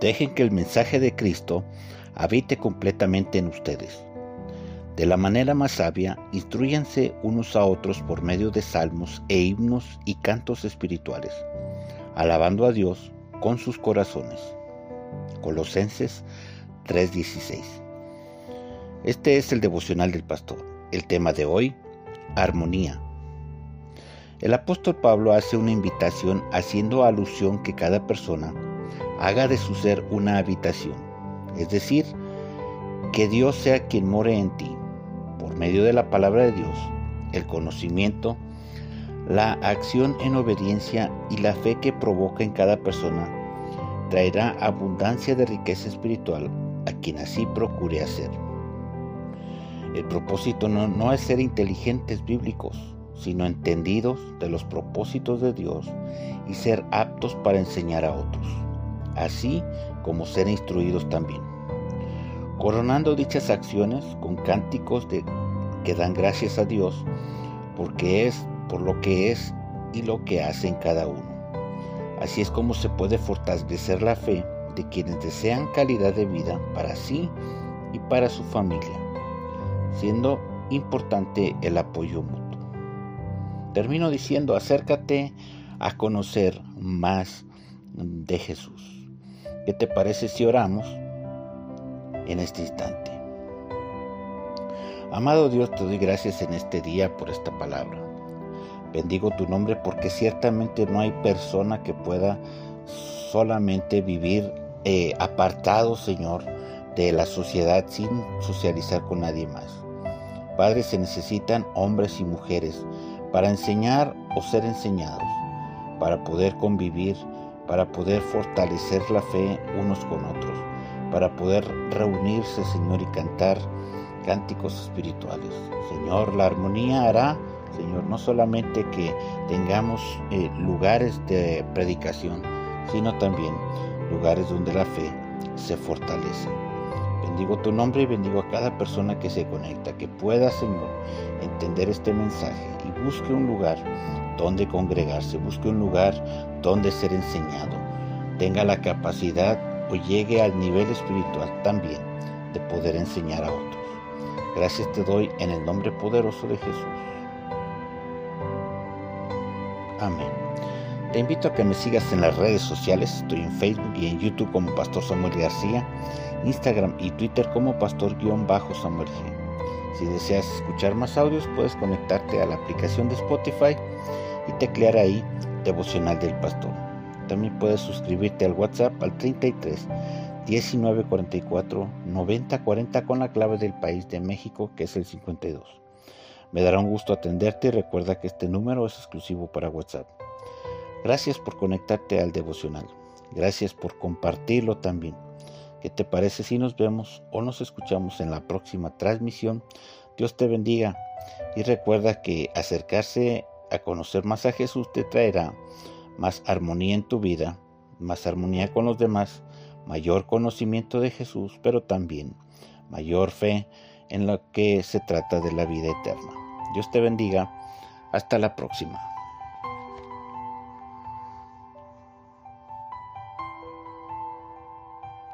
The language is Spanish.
Dejen que el mensaje de Cristo habite completamente en ustedes. De la manera más sabia, instruyanse unos a otros por medio de salmos e himnos y cantos espirituales, alabando a Dios con sus corazones. Colosenses 3:16. Este es el devocional del pastor. El tema de hoy, armonía. El apóstol Pablo hace una invitación haciendo alusión que cada persona haga de su ser una habitación, es decir, que Dios sea quien more en ti, por medio de la palabra de Dios, el conocimiento, la acción en obediencia y la fe que provoca en cada persona traerá abundancia de riqueza espiritual a quien así procure hacer. El propósito no, no es ser inteligentes bíblicos, sino entendidos de los propósitos de Dios y ser aptos para enseñar a otros, así como ser instruidos también. Coronando dichas acciones con cánticos de, que dan gracias a Dios porque es por lo que es y lo que hace en cada uno. Así es como se puede fortalecer la fe de quienes desean calidad de vida para sí y para su familia, siendo importante el apoyo mutuo. Termino diciendo, acércate a conocer más de Jesús. ¿Qué te parece si oramos en este instante? Amado Dios, te doy gracias en este día por esta palabra. Bendigo tu nombre porque ciertamente no hay persona que pueda solamente vivir eh, apartado, Señor, de la sociedad sin socializar con nadie más. Padre, se necesitan hombres y mujeres para enseñar o ser enseñados, para poder convivir, para poder fortalecer la fe unos con otros, para poder reunirse, Señor, y cantar cánticos espirituales. Señor, la armonía hará, Señor, no solamente que tengamos eh, lugares de predicación, sino también lugares donde la fe se fortalece. Bendigo tu nombre y bendigo a cada persona que se conecta, que pueda, Señor, entender este mensaje y busque un lugar donde congregarse, busque un lugar donde ser enseñado, tenga la capacidad o llegue al nivel espiritual también de poder enseñar a otros. Gracias te doy en el nombre poderoso de Jesús. Amén. Te invito a que me sigas en las redes sociales. Estoy en Facebook y en YouTube como Pastor Samuel García, Instagram y Twitter como Pastor-Samuel G. Si deseas escuchar más audios, puedes conectarte a la aplicación de Spotify y teclear ahí Devocional del Pastor. También puedes suscribirte al WhatsApp al 33 19 44 90 40 con la clave del país de México que es el 52. Me dará un gusto atenderte y recuerda que este número es exclusivo para WhatsApp. Gracias por conectarte al devocional. Gracias por compartirlo también. ¿Qué te parece si nos vemos o nos escuchamos en la próxima transmisión? Dios te bendiga y recuerda que acercarse a conocer más a Jesús te traerá más armonía en tu vida, más armonía con los demás, mayor conocimiento de Jesús, pero también mayor fe en lo que se trata de la vida eterna. Dios te bendiga. Hasta la próxima.